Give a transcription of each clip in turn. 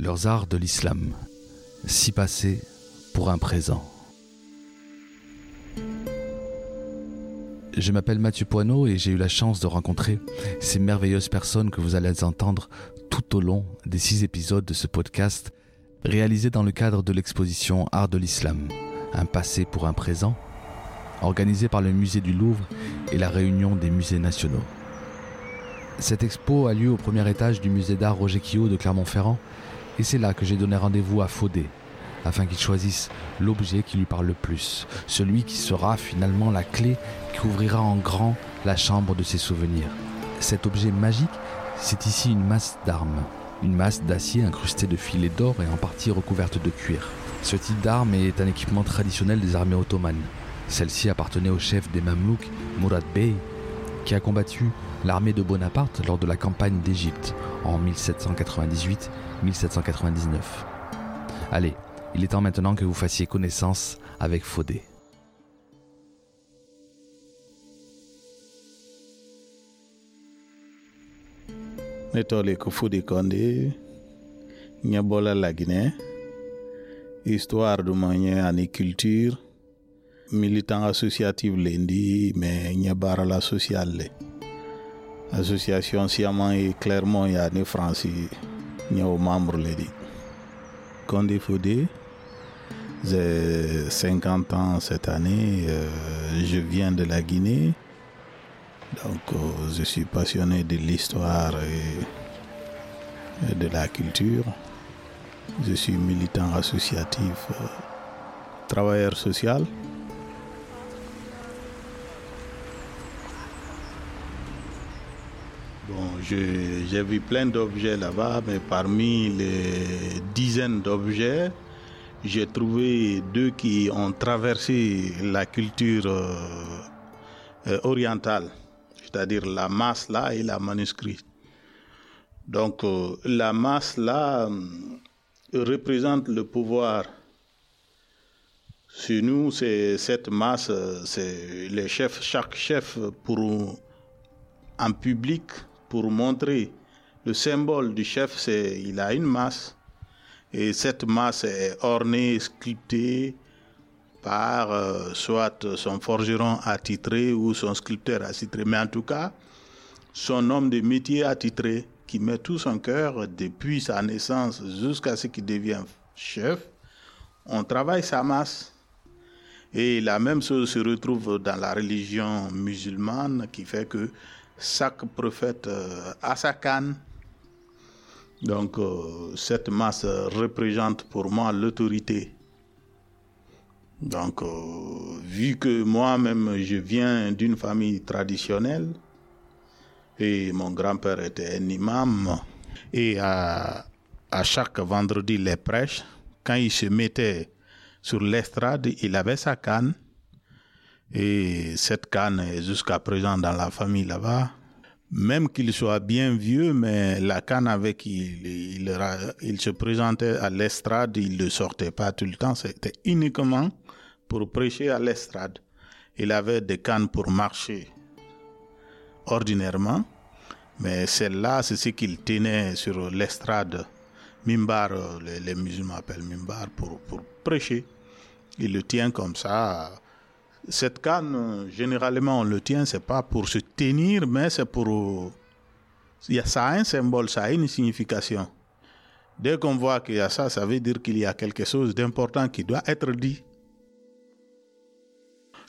leurs arts de l'islam, si passé pour un présent. Je m'appelle Mathieu Poineau et j'ai eu la chance de rencontrer ces merveilleuses personnes que vous allez entendre tout au long des six épisodes de ce podcast réalisé dans le cadre de l'exposition Art de l'Islam, un passé pour un présent, organisé par le musée du Louvre et la réunion des musées nationaux. Cette expo a lieu au premier étage du musée d'art Roger Quillot de Clermont-Ferrand et c'est là que j'ai donné rendez-vous à Faudé afin qu'il choisisse l'objet qui lui parle le plus, celui qui sera finalement la clé qui ouvrira en grand la chambre de ses souvenirs. Cet objet magique, c'est ici une masse d'armes, une masse d'acier incrustée de filets d'or et en partie recouverte de cuir. Ce type d'arme est un équipement traditionnel des armées ottomanes. Celle-ci appartenait au chef des Mamelouks, Mourad Bey, qui a combattu l'armée de Bonaparte lors de la campagne d'Égypte en 1798-1799. Allez, il est temps maintenant que vous fassiez connaissance avec Faudé. Netole Fodé Condé, Nyabola la Guinée, histoire de manière et culture, militant associatif lendi, mais Nyabara la sociale. Association Siaman et Clermont, il y a des Français, il y a membres lendi. Condé Fodé, j'ai 50 ans cette année, euh, je viens de la Guinée. Donc, euh, je suis passionné de l'histoire et, de la culture. Je suis militant associatif, euh, travailleur social. Bon, j'ai vu plein d'objets là-bas, mais parmi les dizaines d'objets, j'ai trouvé deux qui ont traversé la culture euh, orientale c'est-à-dire la masse là et la manuscrit. Donc euh, la masse là euh, représente le pouvoir. Chez nous, c'est cette masse, c'est les chefs, chaque chef pour en public pour montrer le symbole du chef, c'est il a une masse et cette masse est ornée, sculptée par euh, soit son forgeron attitré ou son sculpteur attitré, mais en tout cas, son homme de métier attitré qui met tout son cœur depuis sa naissance jusqu'à ce qu'il devienne chef. On travaille sa masse. Et la même chose se retrouve dans la religion musulmane qui fait que chaque prophète euh, a sa canne. Donc euh, cette masse représente pour moi l'autorité donc, euh, vu que moi-même, je viens d'une famille traditionnelle, et mon grand-père était un imam, et à, chaque vendredi, les prêches, quand il se mettait sur l'estrade, il avait sa canne, et cette canne est jusqu'à présent dans la famille là-bas. Même qu'il soit bien vieux, mais la canne avec il, il, se présentait à l'estrade, il ne sortait pas tout le temps, c'était uniquement pour prêcher à l'estrade. Il avait des cannes pour marcher ordinairement, mais celle-là, c'est ce qu'il tenait sur l'estrade. Mimbar, les, musulmans appellent Mimbar pour, pour prêcher. Il le tient comme ça. Cette canne, généralement, on le tient, c'est pas pour se tenir, mais c'est pour. Ça a un symbole, ça a une signification. Dès qu'on voit qu'il y a ça, ça veut dire qu'il y a quelque chose d'important qui doit être dit.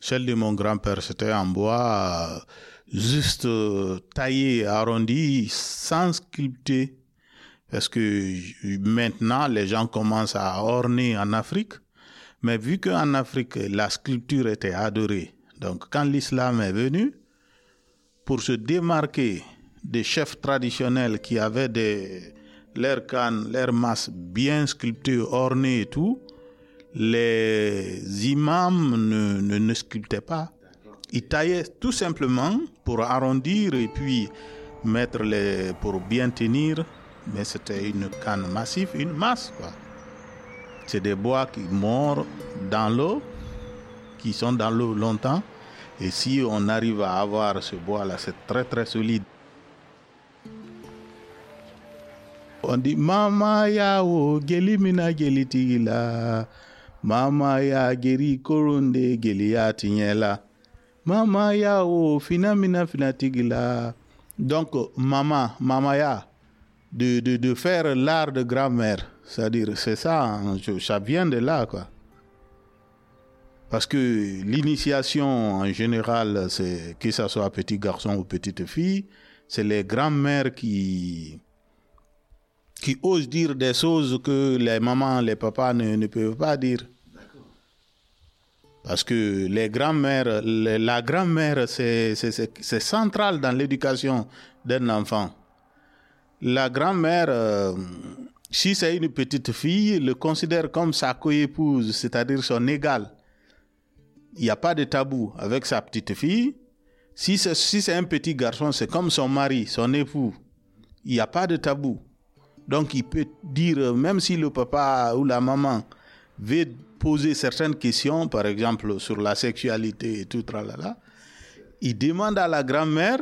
Celle de mon grand-père, c'était en bois, juste euh, taillé, arrondi, sans sculpter. Parce que maintenant, les gens commencent à orner en Afrique. Mais vu qu'en Afrique, la sculpture était adorée, donc quand l'islam est venu, pour se démarquer des chefs traditionnels qui avaient des, leurs cannes, leurs masses bien sculptées, ornées et tout, les imams ne, ne, sculptaient pas. Ils taillaient tout simplement pour arrondir et puis mettre les, pour bien tenir. Mais c'était une canne massive, une masse. Quoi. C'est des bois qui morent dans l'eau, qui sont dans l'eau longtemps. Et si on arrive à avoir ce bois-là, c'est très très solide. on dit Mama ya o geli mina geli tigila. Mama ya geri koronde geli ya tinyela. Mama ya o fina mina fina tigila. Donc, maman, mama ya, de, de, faire l'art de grand-mère. C'est-à-dire, c'est ça, hein, ça vient de là, quoi. Parce que l'initiation, en général, c'est que ce soit petit garçon ou petite fille, c'est les grands-mères qui, qui osent dire des choses que les mamans, les papas ne, ne peuvent pas dire. Parce que les grands-mères, la grand-mère, c'est central dans l'éducation d'un enfant. La grand-mère, euh, si c'est une petite fille, le considère comme sa coépouse, c'est-à-dire son égale. Il n'y a pas de tabou avec sa petite fille. Si c'est un petit garçon, c'est comme son mari, son époux. Il n'y a pas de tabou. Donc il peut dire, même si le papa ou la maman veut poser certaines questions, par exemple sur la sexualité et tout, tralala, il demande à la grand-mère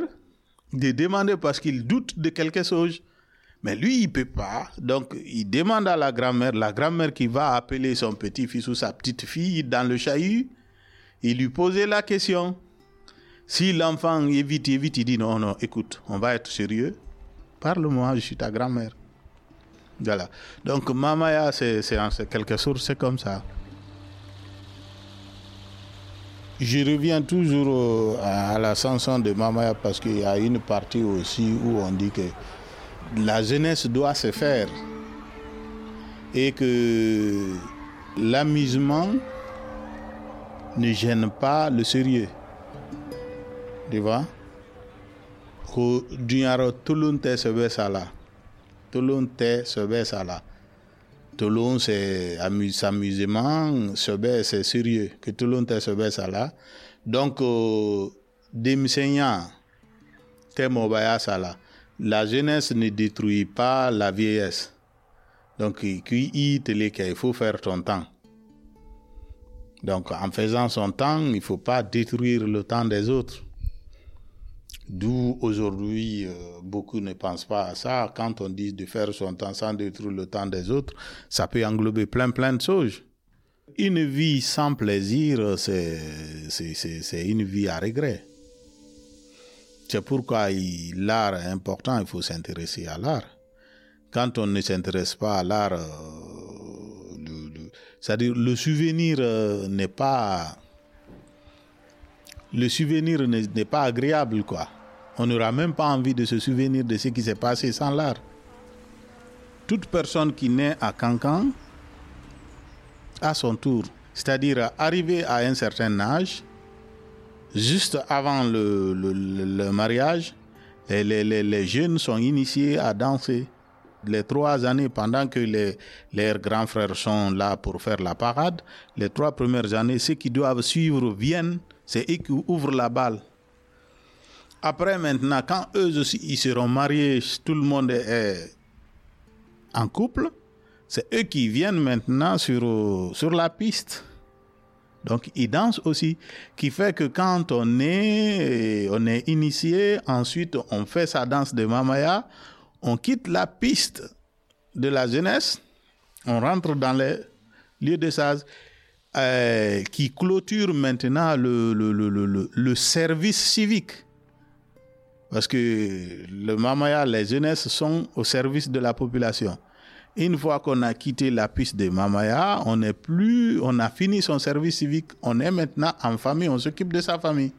de demander parce qu'il doute de quelque chose. Mais lui, il ne peut pas. Donc, il demande à la grand-mère, la grand-mère qui va appeler son petit-fils ou sa petite-fille dans le chahut, il lui posait la question. Si l'enfant évite, évite, il dit non, non, écoute, on va être sérieux. Parle-moi, je suis ta grand-mère. Voilà. Donc, Mamaya, c'est en quelque sorte, c'est comme ça. Je reviens toujours euh, à la chanson de Mamaya parce qu'il y a une partie aussi où on dit que la jeunesse doit se faire et que l'amusement ne gêne pas le sérieux. Tu vois? Ko dunyaro tulun tɛ sɛbɛ sa la tulun tɛ sɛbɛ sa tulun c'est amu- amusement sɛbɛ c'est sérieux que sa la donc euh, sa la jeunesse ne détruit pas la vieillesse. Donc il faut faire ton temps. Donc en faisant son temps il faut pas détruire le temps des autres D'où aujourd'hui, euh, beaucoup ne pensent pas à ça. Quand on dit de faire son temps sans détruire le temps des autres, ça peut englober plein, plein de choses. Une vie sans plaisir, c'est une vie à regret. C'est pourquoi l'art est important, il faut s'intéresser à l'art. Quand on ne s'intéresse pas à l'art, euh, c'est-à-dire le souvenir euh, n'est pas le souvenir n'est pas agréable, quoi. On n'aura même pas envie de se souvenir de ce qui s'est passé sans l'art. Toute personne qui naît à Cancan, à son tour, c'est-à-dire arrivé à un certain âge, juste avant le, mariage, les jeunes sont initiés à danser. Les trois années, pendant que les, leurs grands frères sont là pour faire la parade, les trois premières années, ceux qui doivent suivre viennent, c'est eux qui ouvrent la balle. Après, maintenant, quand eux aussi ils seront mariés, tout le monde est en couple, c'est eux qui viennent maintenant sur, sur la piste. Donc, ils dansent aussi, qui fait que quand on est, on est initié, ensuite on fait sa danse de Mamaya, on quitte la piste de la jeunesse, on rentre dans les lieux de sage, euh, qui clôture maintenant le, le, le, le, service civique. Parce que le Mamaya, les jeunesses sont au service de la population. Une fois qu'on a quitté la piste de Mamaya, on n'est plus, on a fini son service civique, on est maintenant en famille, on s'occupe de sa famille.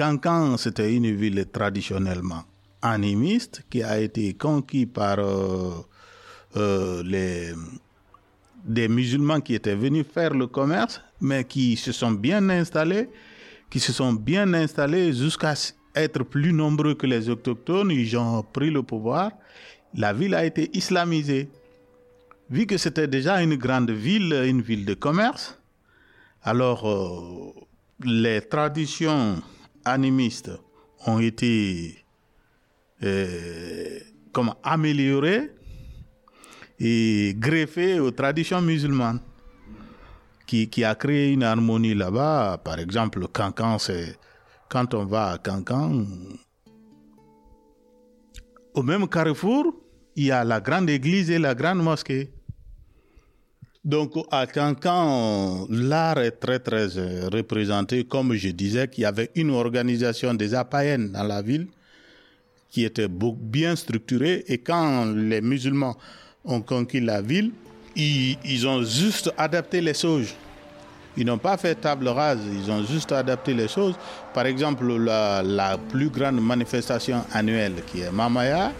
Cancan, c'était une ville traditionnellement animiste qui a été conquise par euh, euh, les, des musulmans qui étaient venus faire le commerce, mais qui se sont bien installés, qui se sont bien installés jusqu'à être plus nombreux que les autochtones. Ils ont pris le pouvoir. La ville a été islamisée. Vu que c'était déjà une grande ville, une ville de commerce, alors euh, les traditions animistes ont été euh, améliorés et greffés aux traditions musulmanes, qui, qui a créé une harmonie là-bas. Par exemple, quand on va à Cancan, au même carrefour, il y a la grande église et la grande mosquée. Donc à Cancan, l'art est très très euh, représenté. Comme je disais, qu'il y avait une organisation des païenne dans la ville qui était bien structurée. Et quand les musulmans ont conquis la ville, ils, ont juste adapté les sauges. Ils n'ont pas fait table rase, ils ont juste adapté les choses. Par exemple, la, la plus grande manifestation annuelle qui est Mamaya,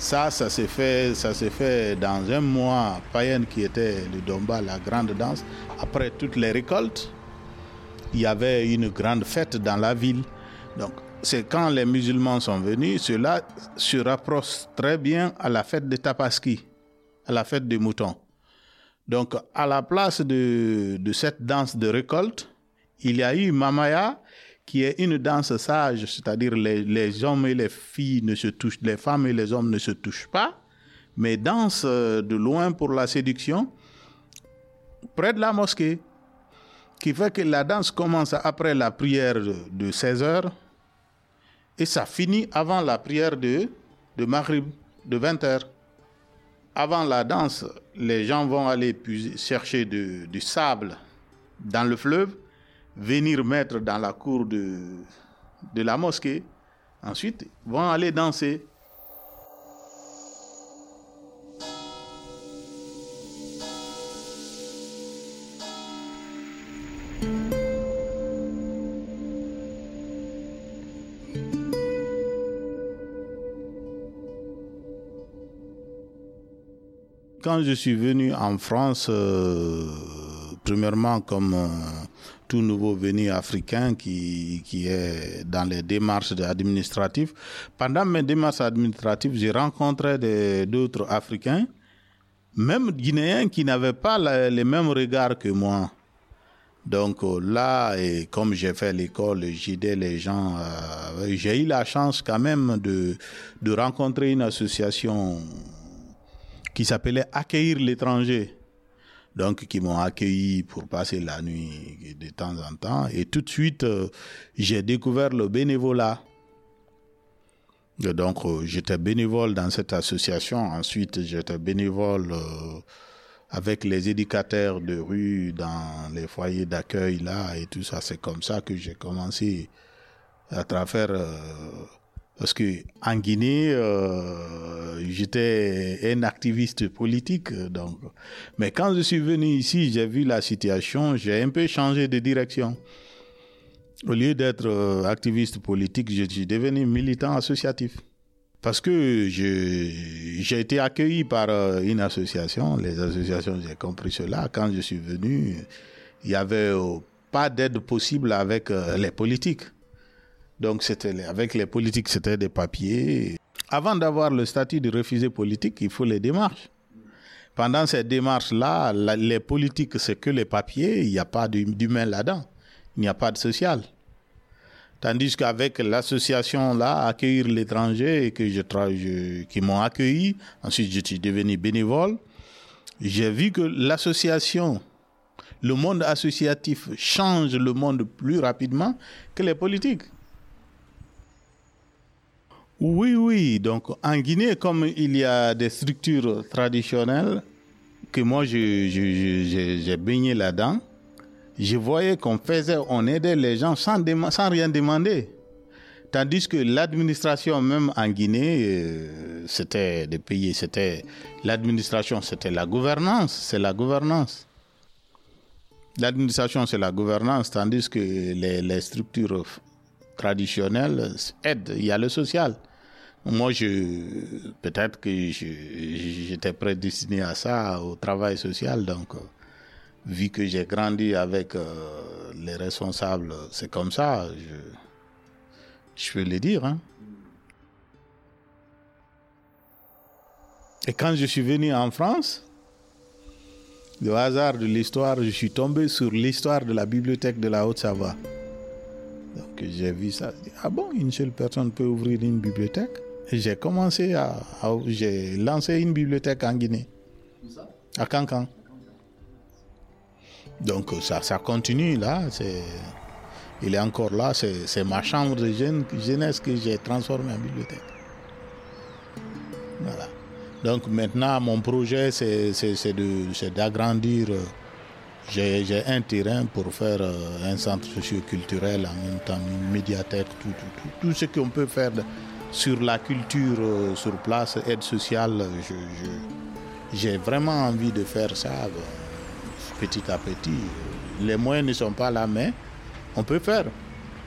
ça, ça s'est fait, ça fait dans un mois païen qui était le Domba, la grande danse. Après toutes les récoltes, il y avait une grande fête dans la ville. Donc, c'est quand les musulmans sont venus, cela se rapproche très bien à la fête de Tapaski, à la fête des moutons. Donc, à la place de cette danse de récolte, il y a eu Mamaya, qui est une danse sage, c'est-à-dire les, hommes et les filles ne se touchent, les femmes et les hommes ne se touchent pas, mais dansent euh, de loin pour la séduction, près de la mosquée, qui fait que la danse commence après la prière de 16 heures et ça finit avant la prière de, de Maghrib, de 20 heures. Avant la danse, les gens vont aller chercher du sable dans le fleuve venir mettre dans la cour de, de la mosquée. Ensuite, vont aller danser. Quand je suis venu en France, euh, premièrement comme euh, tout nouveau venu africain qui, qui est dans les démarches administratives. Pendant mes démarches administratives, j'ai rencontré d'autres Africains, même Guinéens, qui n'avaient pas les mêmes regards que moi. Donc euh, là, comme j'ai fait l'école, j'aidais les gens. Euh, j'ai eu la chance quand même de, de rencontrer une association qui s'appelait Accueillir l'étranger donc qui m'ont accueilli pour passer la nuit de temps en temps. Et tout de suite, euh, j'ai découvert le bénévolat. donc, euh, j'étais bénévole dans cette association. Ensuite, j'étais bénévole euh, avec les éducateurs de rue dans les foyers d'accueil là et tout ça. C'est comme ça que j'ai commencé à travers parce que en Guinée, euh, j'étais un activiste politique, donc. Mais quand je suis venu ici, j'ai vu la situation, j'ai un peu changé de direction. Au lieu d'être euh, activiste politique, je suis devenu militant associatif. Parce que j'ai été accueilli par euh, une association, les associations, j'ai compris cela. Quand je suis venu, il n'y avait pas d'aide possible avec les politiques. Donc c'était avec les politiques, c'était des papiers. Avant d'avoir le statut de réfugié politique, il faut les démarches. Pendant ces démarches-là, les politiques, c'est que les papiers, il n'y a pas d'humain là-dedans. Il n'y a pas de social. Tandis qu'avec l'association là, accueillir l'étranger que je, qui m'ont accueilli, ensuite je suis devenu bénévole, j'ai vu que l'association, le monde associatif change le monde plus rapidement que les politiques. Oui, oui. Donc, en Guinée, comme il y a des structures traditionnelles que moi, j'ai baigné là-dedans, je voyais qu'on faisait, on aidait les gens sans, sans rien demander. Tandis que l'administration, même en Guinée, euh, c'était des pays, c'était l'administration, c'était la gouvernance, c'est la gouvernance. L'administration, c'est la gouvernance, tandis que les, les structures traditionnelles aident. Il y a le social. Moi, je, peut-être que j'étais prédestiné à ça, au travail social. Donc, euh, vu que j'ai grandi avec euh, les responsables, c'est comme ça, je, je peux le dire. Hein. Et quand je suis venu en France, le hasard de l'histoire, je suis tombé sur l'histoire de la bibliothèque de la Haute-Savoie. que j'ai vu ça. Ah bon, une seule personne peut ouvrir une bibliothèque? J'ai commencé à, j'ai lancé une bibliothèque en Guinée. À Cancan. Donc ça, ça continue là. C'est, il est encore là. C'est, ma chambre de jeunesse que j'ai transformée en bibliothèque. Voilà. Donc maintenant, mon projet, c'est, d'agrandir. Euh, j'ai, un terrain pour faire euh, un centre socioculturel, en même temps une médiathèque, tout, tout, tout, tout ce qu'on peut faire sur la culture euh, sur place, aide sociale. j'ai vraiment envie de faire ça petit à petit. Les moyens ne sont pas là, mais on peut faire.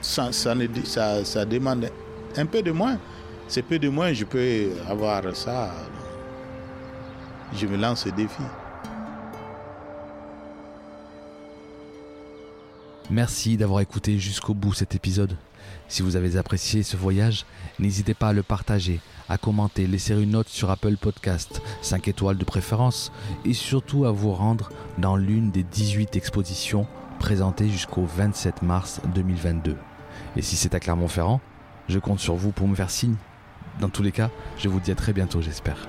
Ça, ça demande un peu de moins. C'est peu de moins, je peux avoir ça. Je me lance ce défi. Merci d'avoir écouté jusqu'au bout cet épisode. Si vous avez apprécié ce voyage, n'hésitez pas à le partager, à commenter, laisser une note sur Apple Podcast, 5 étoiles de préférence, et surtout à vous rendre dans l'une des 18 expositions présentées jusqu'au 27 mars 2022. Et si c'est à Clermont-Ferrand, je compte sur vous pour me faire signe. Dans tous les cas, je vous dis à très bientôt, j'espère.